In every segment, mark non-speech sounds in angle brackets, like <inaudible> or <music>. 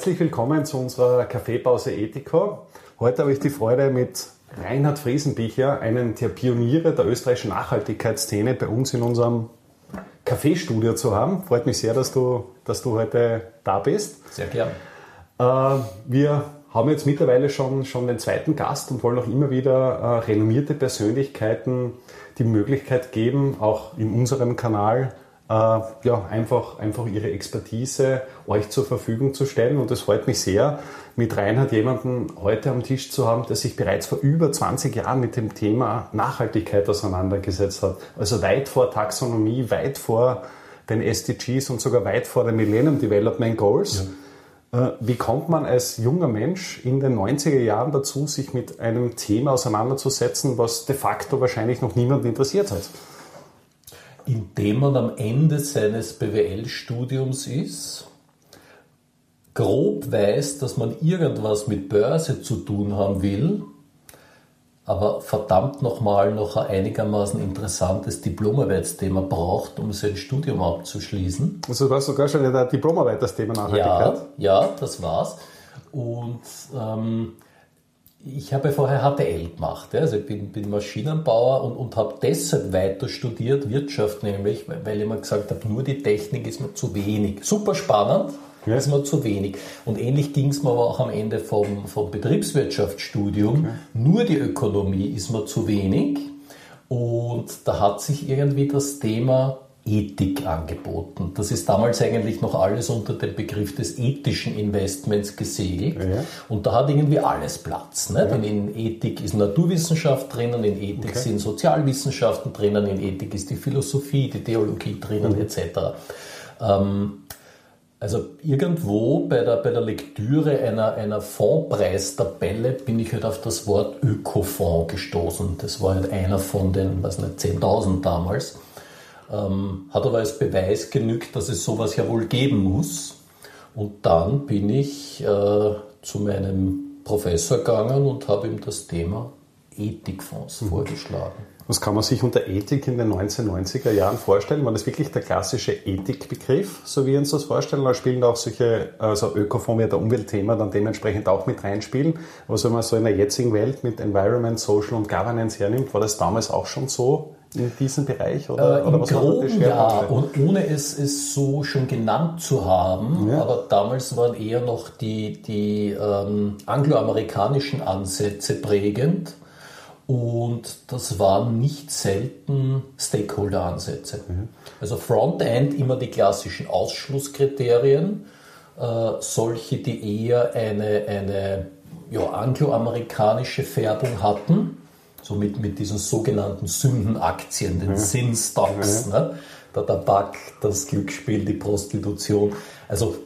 Herzlich willkommen zu unserer Kaffeepause Ethico. Heute habe ich die Freude, mit Reinhard Friesenbicher, einen der Pioniere der österreichischen Nachhaltigkeitsszene, bei uns in unserem Kaffeestudio zu haben. Freut mich sehr, dass du, dass du heute da bist. Sehr gern. Äh, wir haben jetzt mittlerweile schon, schon den zweiten Gast und wollen auch immer wieder äh, renommierte Persönlichkeiten die Möglichkeit geben, auch in unserem Kanal ja, einfach, einfach ihre Expertise euch zur Verfügung zu stellen. Und es freut mich sehr, mit Reinhard jemanden heute am Tisch zu haben, der sich bereits vor über 20 Jahren mit dem Thema Nachhaltigkeit auseinandergesetzt hat. Also weit vor Taxonomie, weit vor den SDGs und sogar weit vor den Millennium Development Goals. Ja. Äh, wie kommt man als junger Mensch in den 90er Jahren dazu, sich mit einem Thema auseinanderzusetzen, was de facto wahrscheinlich noch niemand interessiert hat? Indem man am Ende seines BWL-Studiums ist, grob weiß, dass man irgendwas mit Börse zu tun haben will, aber verdammt nochmal noch ein einigermaßen interessantes Diplomarbeitsthema braucht, um sein Studium abzuschließen. Also du warst sogar schon in der Diplomarbeit das Thema Nachhaltigkeit? Ja, ja, das war's. Und ähm, ich habe vorher HTL gemacht, also ich bin, bin Maschinenbauer und, und habe deshalb weiter studiert, Wirtschaft nämlich, weil ich mir gesagt habe, nur die Technik ist mir zu wenig. Super spannend, ja. ist mir zu wenig. Und ähnlich ging es mir aber auch am Ende vom, vom Betriebswirtschaftsstudium. Okay. Nur die Ökonomie ist mir zu wenig. Und da hat sich irgendwie das Thema Ethik angeboten. Das ist damals eigentlich noch alles unter dem Begriff des ethischen Investments gesegelt. Ja. Und da hat irgendwie alles Platz. Ne? Ja. Denn in Ethik ist Naturwissenschaft drinnen, in Ethik okay. sind Sozialwissenschaften drinnen, in Ethik ist die Philosophie, die Theologie drinnen, mhm. etc. Ähm, also irgendwo bei der, bei der Lektüre einer, einer Fondpreistabelle bin ich halt auf das Wort Ökofonds gestoßen. Das war halt einer von den, was nicht, 10.000 damals. Ähm, hat aber als Beweis genügt, dass es sowas ja wohl geben muss. Und dann bin ich äh, zu meinem Professor gegangen und habe ihm das Thema Ethikfonds mhm. vorgeschlagen. Was kann man sich unter Ethik in den 1990er Jahren vorstellen? War das wirklich der klassische Ethikbegriff, so wie wir uns das vorstellen? Oder spielen da auch solche, also Ökofonds, der Umweltthema, dann dementsprechend auch mit reinspielen? Aber wenn man so in der jetzigen Welt mit Environment, Social und Governance hernimmt, war das damals auch schon so in diesem Bereich? Oder, äh, oder was Groben ja, und ohne es, es so schon genannt zu haben, ja. aber damals waren eher noch die, die ähm, angloamerikanischen Ansätze prägend und das waren nicht selten Stakeholder-Ansätze. Mhm. Also Frontend immer die klassischen Ausschlusskriterien, äh, solche, die eher eine, eine ja, angloamerikanische Färbung hatten so mit, mit diesen sogenannten Sündenaktien, den mhm. Sin-Stocks, mhm. ne? der Tabak, das Glücksspiel, die Prostitution. Also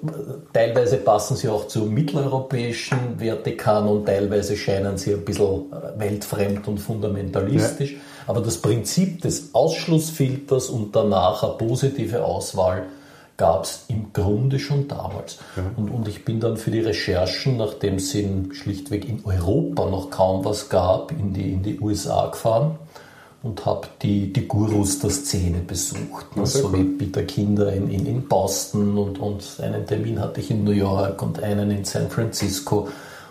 teilweise passen sie auch zum mitteleuropäischen Wertekanon, teilweise scheinen sie ein bisschen weltfremd und fundamentalistisch. Ja. Aber das Prinzip des Ausschlussfilters und danach eine positive Auswahl gab es im Grunde schon damals. Ja. Und, und ich bin dann für die Recherchen, nachdem es in, schlichtweg in Europa noch kaum was gab, in die, in die USA gefahren und habe die, die Gurus der Szene besucht. Ne? So cool. wie Peter Kinder in, in, in Boston und, und einen Termin hatte ich in New York und einen in San Francisco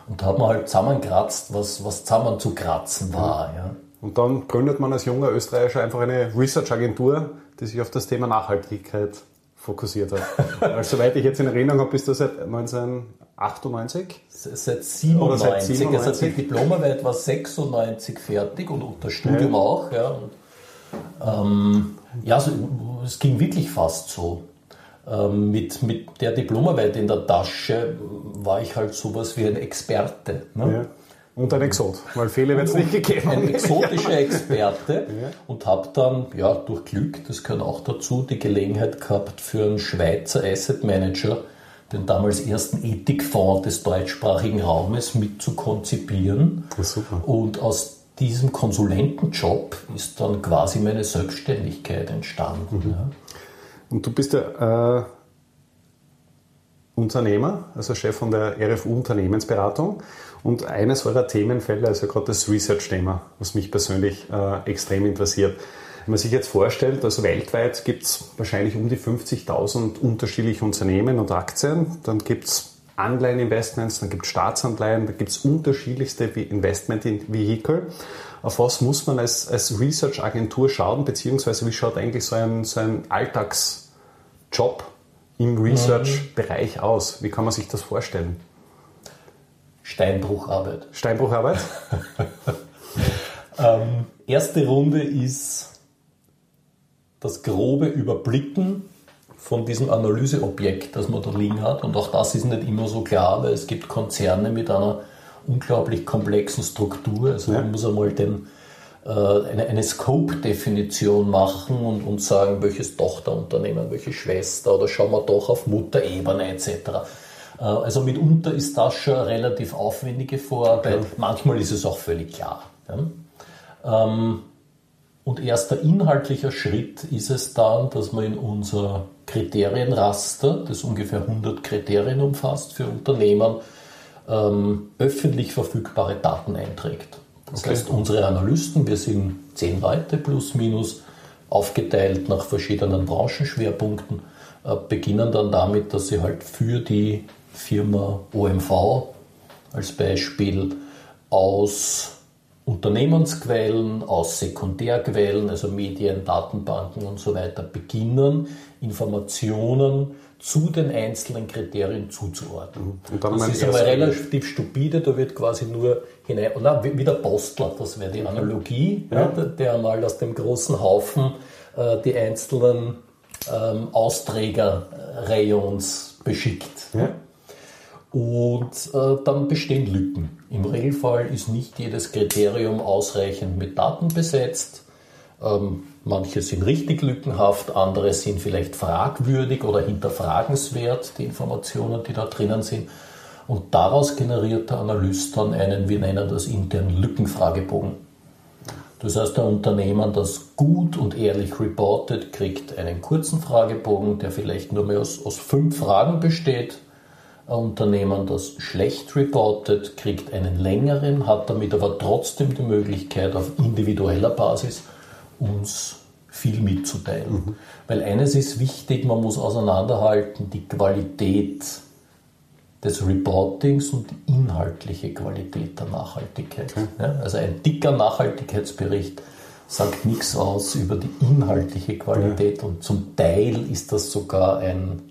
und da hat man halt zusammengekratzt, was, was zusammen zu kratzen war. Ja. Und dann gründet man als junger Österreicher einfach eine Research-Agentur, die sich auf das Thema Nachhaltigkeit fokussiert hat. <laughs> also, soweit ich jetzt in Erinnerung habe, bist du seit 1998? Seit 97. Oder seit 97. Also die Diplomarbeit war 96 fertig und, und das Studium ja. auch. Ja, und, ähm, ja also, es ging wirklich fast so. Ähm, mit, mit der Diplomarbeit in der Tasche war ich halt sowas wie ein Experte. Ne? Ja. Und ein Exot, weil viele wird es nicht gegeben Ein exotischer <laughs> Experte und habe dann, ja, durch Glück, das gehört auch dazu, die Gelegenheit gehabt für einen Schweizer Asset Manager, den damals ersten Ethikfonds des deutschsprachigen Raumes mit zu konzipieren. super. Und aus diesem Konsulentenjob ist dann quasi meine Selbstständigkeit entstanden. Mhm. Ja. Und du bist ja äh, Unternehmer, also Chef von der RFU Unternehmensberatung. Und eines eurer Themenfelder ist ja gerade das Research-Thema, was mich persönlich äh, extrem interessiert. Wenn man sich jetzt vorstellt, also weltweit gibt es wahrscheinlich um die 50.000 unterschiedliche Unternehmen und Aktien, dann gibt es Anleiheninvestments, dann gibt es Staatsanleihen, da gibt es unterschiedlichste Investment-Vehikel. Auf was muss man als, als Research-Agentur schauen, beziehungsweise wie schaut eigentlich so ein, so ein Alltagsjob im Research-Bereich aus? Wie kann man sich das vorstellen? Steinbrucharbeit. Steinbrucharbeit? <laughs> ähm, erste Runde ist das grobe Überblicken von diesem Analyseobjekt, das man da liegen hat. Und auch das ist nicht immer so klar, weil es gibt Konzerne mit einer unglaublich komplexen Struktur. Also ja. man muss einmal den, eine, eine Scope-Definition machen und, und sagen, welches Tochterunternehmen, welche Schwester oder schauen wir doch auf Mutterebene etc. Äh, also mitunter ist das schon eine relativ aufwendige Vorarbeit. Okay. Manchmal ist es auch völlig klar. Ja. Ähm, und erster inhaltlicher Schritt ist es dann, dass man in unser Kriterienraster, das ungefähr 100 Kriterien umfasst für Unternehmen, ähm, öffentlich verfügbare Daten einträgt. Das okay. heißt, unsere Analysten, wir sind zehn Leute plus minus, aufgeteilt nach verschiedenen Branchenschwerpunkten, äh, beginnen dann damit, dass sie halt für die Firma OMV als Beispiel aus Unternehmensquellen, aus Sekundärquellen, also Medien, Datenbanken und so weiter, beginnen, Informationen zu den einzelnen Kriterien zuzuordnen. das ist aber relativ stupide, da wird quasi nur hinein, na, wie der Postler, das wäre die Analogie, ja. Ja, der einmal aus dem großen Haufen äh, die einzelnen ähm, Austrägerrayons beschickt. Ja. Und äh, dann bestehen Lücken. Im Regelfall ist nicht jedes Kriterium ausreichend mit Daten besetzt. Ähm, manche sind richtig lückenhaft, andere sind vielleicht fragwürdig oder hinterfragenswert, die Informationen, die da drinnen sind. Und daraus generiert der Analyst dann einen, wir nennen das internen Lückenfragebogen. Das heißt, der Unternehmer, das gut und ehrlich reportet, kriegt einen kurzen Fragebogen, der vielleicht nur mehr aus, aus fünf Fragen besteht ein Unternehmen, das schlecht reportet, kriegt einen längeren, hat damit aber trotzdem die Möglichkeit, auf individueller Basis uns viel mitzuteilen. Mhm. Weil eines ist wichtig, man muss auseinanderhalten, die Qualität des Reportings und die inhaltliche Qualität der Nachhaltigkeit. Okay. Ja, also ein dicker Nachhaltigkeitsbericht sagt nichts aus über die inhaltliche Qualität ja. und zum Teil ist das sogar ein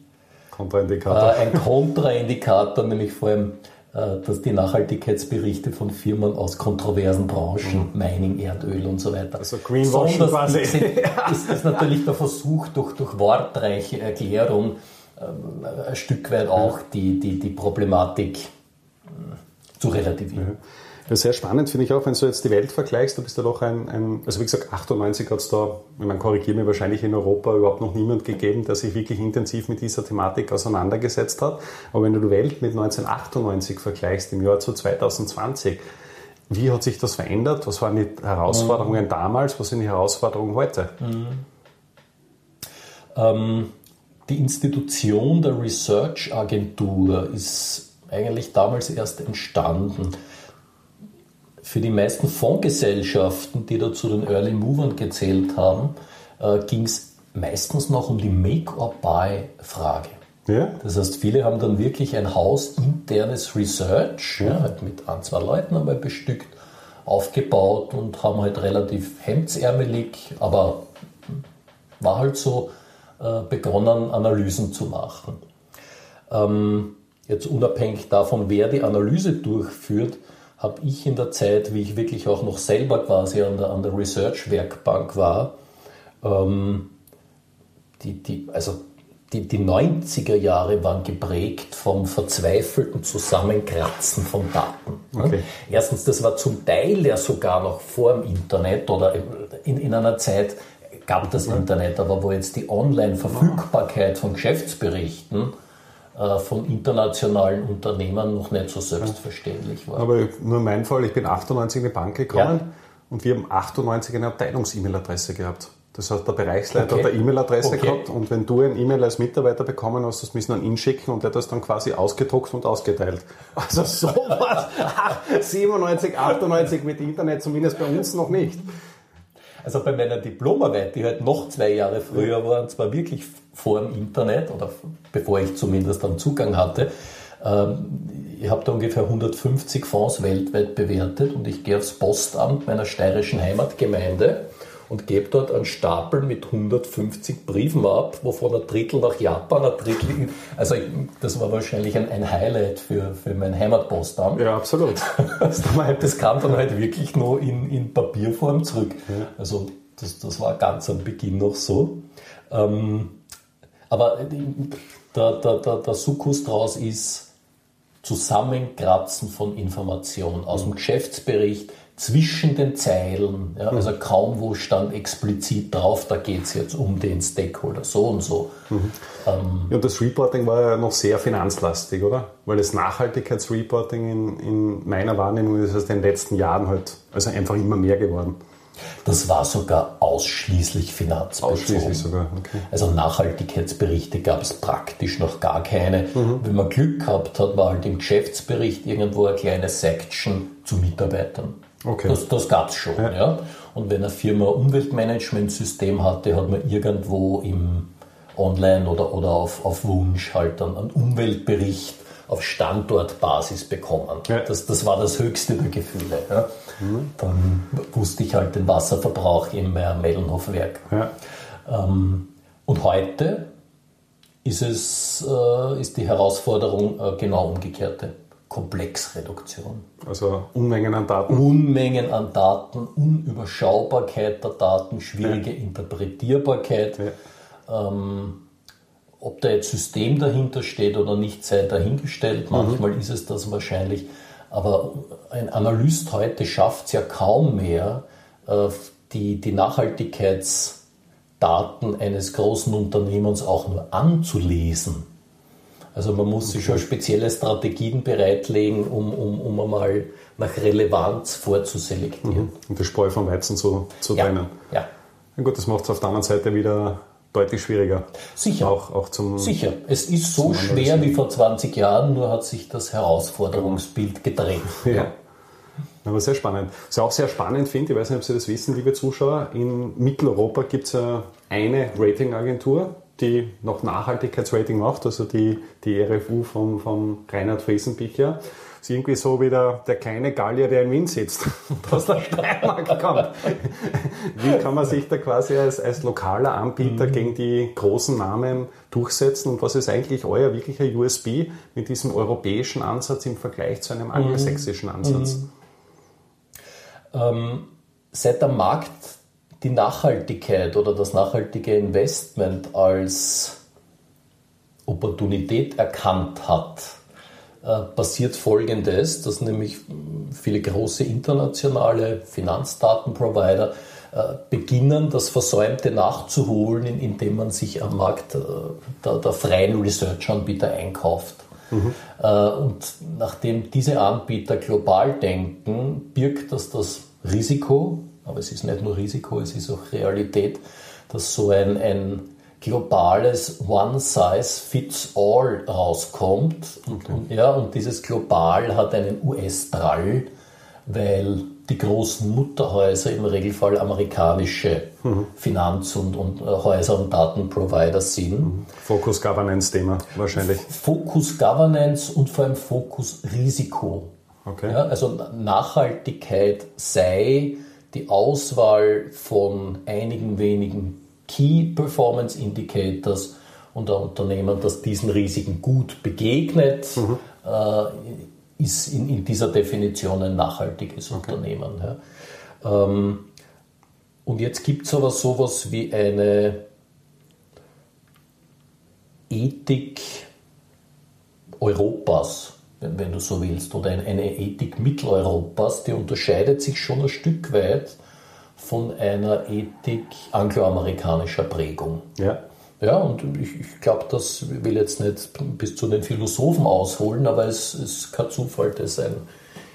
Kontraindikator. Äh, ein Kontraindikator, nämlich vor allem, dass die Nachhaltigkeitsberichte von Firmen aus kontroversen Branchen, mhm. Mining, Erdöl und so weiter. Also Greenwashing quasi. <laughs> Ist, ist, natürlich der Versuch, durch, durch wortreiche Erklärung ähm, ein Stück weit auch die, die, die Problematik äh, zu relativieren. Mhm. Sehr spannend finde ich auch, wenn du jetzt die Welt vergleichst, du bist ja doch ein, ein also wie gesagt, 98 hat es da, ich meine, korrigiere mir wahrscheinlich in Europa überhaupt noch niemand gegeben, der sich wirklich intensiv mit dieser Thematik auseinandergesetzt hat. Aber wenn du die Welt mit 1998 vergleichst, im Jahr zu 2020, wie hat sich das verändert? Was waren die Herausforderungen mhm. damals? Was sind die Herausforderungen heute? Mhm. Ähm, die Institution der Research Agentur ist eigentlich damals erst entstanden. Für die meisten Fondsgesellschaften, die da zu den Early Movern gezählt haben, äh, ging es meistens noch um die Make-or-Buy-Frage. Ja. Das heißt, viele haben dann wirklich ein hausinternes Research ja, halt mit ein, zwei Leuten einmal bestückt, aufgebaut und haben halt relativ hemdsärmelig, aber war halt so, äh, begonnen, Analysen zu machen. Ähm, jetzt unabhängig davon, wer die Analyse durchführt, habe ich in der Zeit, wie ich wirklich auch noch selber quasi an der, an der Research-Werkbank war, ähm, die, die, also die, die 90er Jahre waren geprägt vom verzweifelten Zusammenkratzen von Daten. Okay. Erstens, das war zum Teil ja sogar noch vor dem Internet oder in, in einer Zeit gab das Internet, aber wo jetzt die Online-Verfügbarkeit von Geschäftsberichten von internationalen Unternehmen noch nicht so selbstverständlich war. Aber nur mein Fall, ich bin 98 in die Bank gekommen ja. und wir haben 98 eine Abteilungs-E-Mail-Adresse gehabt. Das heißt, der Bereichsleiter okay. hat eine E-Mail-Adresse okay. gehabt und wenn du ein E-Mail als Mitarbeiter bekommen hast, das müssen an ihn schicken und der hat das dann quasi ausgedruckt und ausgeteilt. Also sowas <laughs> 97, 98 mit Internet, zumindest bei uns noch nicht. Also bei meiner Diplomarbeit, die halt noch zwei Jahre früher war, und zwar wirklich vor dem Internet oder bevor ich zumindest dann Zugang hatte, Ähm, ich habe da ungefähr 150 Fonds weltweit bewertet und ich gehe aufs Postamt meiner steirischen Heimatgemeinde und gebe dort einen Stapel mit 150 Briefen ab, wovon ein Drittel nach Japan, ein Drittel, also das war wahrscheinlich ein, ein Highlight für, für mein Heimatpostamt. Ja, absolut. <laughs> Das, kam dann halt wirklich nur in, in Papierform zurück. Also das, das war ganz am Beginn noch so. Ähm, aber der, der, der, der Sukkus draus ist Zusammenkratzen von Informationen aus dem Geschäftsbericht, zwischen den Zeilen, ja, also kaum wo stand explizit drauf, da geht es jetzt um den Stakeholder so und so. Mhm. Ähm, ja, und das Reporting war ja noch sehr finanzlastig, oder? Weil das Nachhaltigkeitsreporting in, in meiner Wahrnehmung ist aus den letzten Jahren halt also einfach immer mehr geworden. Das war sogar ausschließlich finanzbezogen. Ausschließlich sogar, okay. Also Nachhaltigkeitsberichte gab es praktisch noch gar keine. Mhm. Wenn man Glück gehabt hat, war halt im Geschäftsbericht irgendwo eine kleine Section zu Mitarbeitern. Okay. Das, das gab es schon. Ja. ja. Und wenn eine Firma ein Umweltmanagementsystem hatte, hat man irgendwo im Online oder, oder auf, auf Wunsch halt dann einen Umweltbericht auf Standortbasis bekommen. Ja. Das, das war das höchste der Gefühle. Ja. Mhm. Dann wusste ich halt den Wasserverbrauch im Mellenhofwerk. Ja. Ähm, und heute ist, es, äh, ist die Herausforderung äh, genau umgekehrte. Komplexreduktion. Also Unmengen an Daten. Unmengen an Daten, Unüberschaubarkeit der Daten, schwierige ja. Interpretierbarkeit. Ja. Ähm, ob da jetzt System dahinter steht oder nicht, sei dahingestellt. Mhm. Manchmal mhm. ist es das wahrscheinlich. Aber ein Analyst heute schafft es ja kaum mehr, äh, die, die Nachhaltigkeitsdaten eines großen Unternehmens auch nur anzulesen. Also man muss sich schon spezielle Strategien bereitlegen, um, um, um einmal nach Relevanz vorzuselektieren. Mhm. Und die Spreu vom Weizen zu, zu ja. trennen. Ja. Na gut, das macht es auf der anderen Seite wieder deutlich schwieriger. Sicher. Auch, auch zum, Sicher. Es ist so schwer wie vor 20 Jahren, nur hat sich das Herausforderungsbild gedreht. Ja. Aber sehr spannend. Was ich auch sehr spannend finde, ich weiß nicht, ob Sie das wissen, liebe Zuschauer, in Mitteleuropa gibt es ja eine Ratingagentur, die noch Nachhaltigkeitsrating macht, also die, die RFU von, von Reinhard Friesenbicher. Das ist irgendwie so wie der, der kleine Gallier, der in Wien sitzt <laughs> und aus der Steiermark kommt. Wie kann man sich da quasi als, als lokaler Anbieter mhm. gegen die großen Namen durchsetzen und was ist eigentlich euer wirklicher USB mit diesem europäischen Ansatz im Vergleich zu einem mhm. angelsächsischen Ansatz? Mhm. Ähm, seit der Markt die Nachhaltigkeit oder das nachhaltige Investment als Opportunität erkannt hat, äh, passiert Folgendes, dass nämlich viele große internationale Finanzdatenprovider äh, beginnen, das Versäumte nachzuholen, indem man sich am Markt äh, der, der freien Research-Anbieter einkauft. Mhm. Und nachdem diese Anbieter global denken, birgt das das Risiko, aber es ist nicht nur Risiko, es ist auch Realität, dass so ein, ein globales One-Size-Fits-All rauskommt. Okay. Und, ja, und dieses Global hat einen US-Drall, weil die großen Mutterhäuser im Regelfall amerikanische mhm. Finanz- und, und äh, Häuser und Datenprovider sind. Mhm. Focus Governance-Thema wahrscheinlich. Focus Governance und vor allem Focus Risiko. Okay. Ja, also Nachhaltigkeit sei die Auswahl von einigen wenigen Key Performance Indicators und ein Unternehmen, das diesen Risiken gut begegnet, mhm. äh, ist in, in, dieser Definition ein nachhaltiges okay. Unternehmen. Ja. Ähm, und jetzt gibt es aber sowas wie eine Ethik Europas wenn du so willst, oder eine Ethik Mitteleuropas, die unterscheidet sich schon ein Stück weit von einer Ethik angloamerikanischer Prägung. Ja. Ja, und ich, ich glaube, das will jetzt nicht bis zu den Philosophen ausholen, aber es ist kein Zufall, dass ein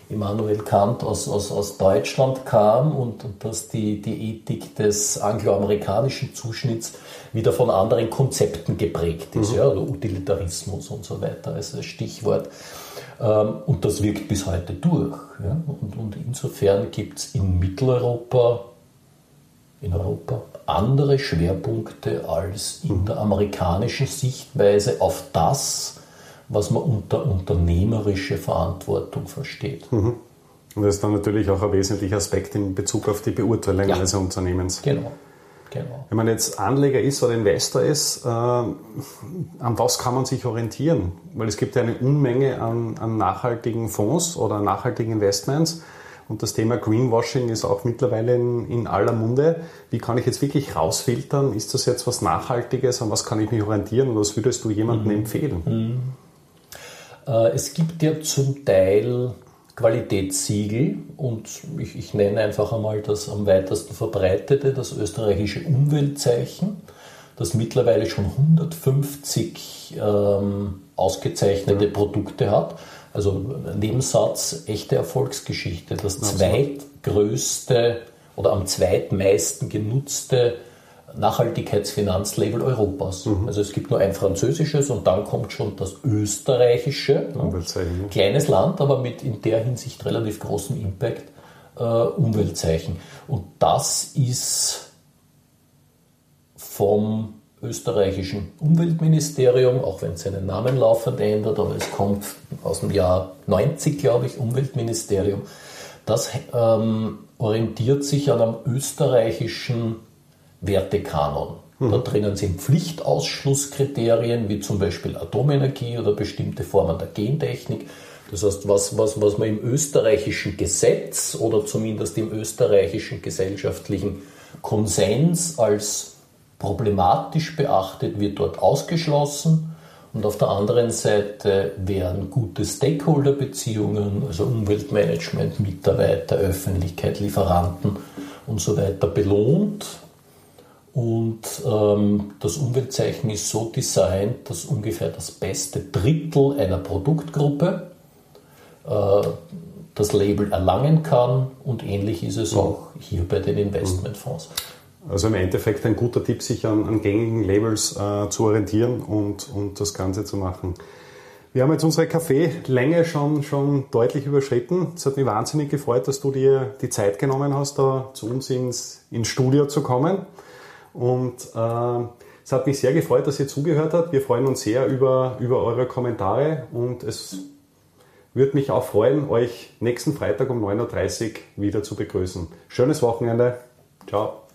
Immanuel Kant aus, aus, aus Deutschland kam und, und dass die, die Ethik des angloamerikanischen Zuschnitts wieder von anderen Konzepten geprägt ist, mhm. ja, oder Utilitarismus und so weiter als Stichwort. Ähm, und das wirkt bis heute durch. Und insofern gibt es in Mitteleuropa, in Europa, andere Schwerpunkte als in mhm. der amerikanischen Sichtweise auf das, was man unter unternehmerische Verantwortung versteht. Mhm. Und das ist dann natürlich auch ein wesentlicher Aspekt in Bezug auf die Beurteilung ja. eines Unternehmens. Genau. Genau. Wenn man jetzt Anleger ist oder Investor ist, äh, an was kann man sich orientieren? Weil es gibt ja eine Unmenge an, an nachhaltigen Fonds oder nachhaltigen Investments. Und das Thema Greenwashing ist auch mittlerweile in, in, aller Munde. Wie kann ich jetzt wirklich rausfiltern? Ist das jetzt was Nachhaltiges? An was kann ich mich orientieren? Und was würdest du jemandem mhm. empfehlen? Mhm. Äh, es gibt ja zum Teil Qualitätssiegel und ich, ich, nenne einfach einmal das am weitesten verbreitete, das österreichische Umweltzeichen, das mittlerweile schon 150 ähm, ausgezeichnete Produkte hat. Also Nebensatz, echte Erfolgsgeschichte, das zweitgrößte oder am zweitmeisten genutzte Nachhaltigkeitsfinanzlabel Europas. Mhm. Also es gibt nur ein französisches und dann kommt schon das österreichische. Ne? Kleines Land, aber mit in der Hinsicht relativ großem Impact äh, Umweltzeichen. Und das ist vom österreichischen Umweltministerium, auch wenn es seinen Namen laufend ändert, aber es kommt aus dem Jahr 90, glaube ich, Umweltministerium. Das ähm, orientiert sich an einem österreichischen Wertekanon. Mhm. Da drinnen sind Pflichtausschlusskriterien, wie zum Beispiel Atomenergie oder bestimmte Formen der Gentechnik. Das heißt, was, was, was man im österreichischen Gesetz oder zumindest im österreichischen gesellschaftlichen Konsens als problematisch beachtet, wird dort ausgeschlossen. Und auf der anderen Seite werden gute Stakeholder-Beziehungen, also Umweltmanagement, Mitarbeiter, Öffentlichkeit, Lieferanten und so weiter belohnt. Und ähm, das Umweltzeichen ist so designt, dass ungefähr das beste Drittel einer Produktgruppe äh, das Label erlangen kann. Und ähnlich ist es auch hier bei den Investmentfonds. Also im Endeffekt ein guter Tipp, sich an, an gängigen Labels äh, zu orientieren und, und das Ganze zu machen. Wir haben jetzt unsere Kaffeelänge schon, schon deutlich überschritten. Es hat mich wahnsinnig gefreut, dass du dir die Zeit genommen hast, da zu uns ins, ins Studio zu kommen. Und äh, es hat mich sehr gefreut, dass ihr zugehört habt. Wir freuen uns sehr über, über eure Kommentare und es würde mich auch freuen, euch nächsten Freitag um 9.30 Uhr wieder zu begrüßen. Schönes Wochenende. Ciao.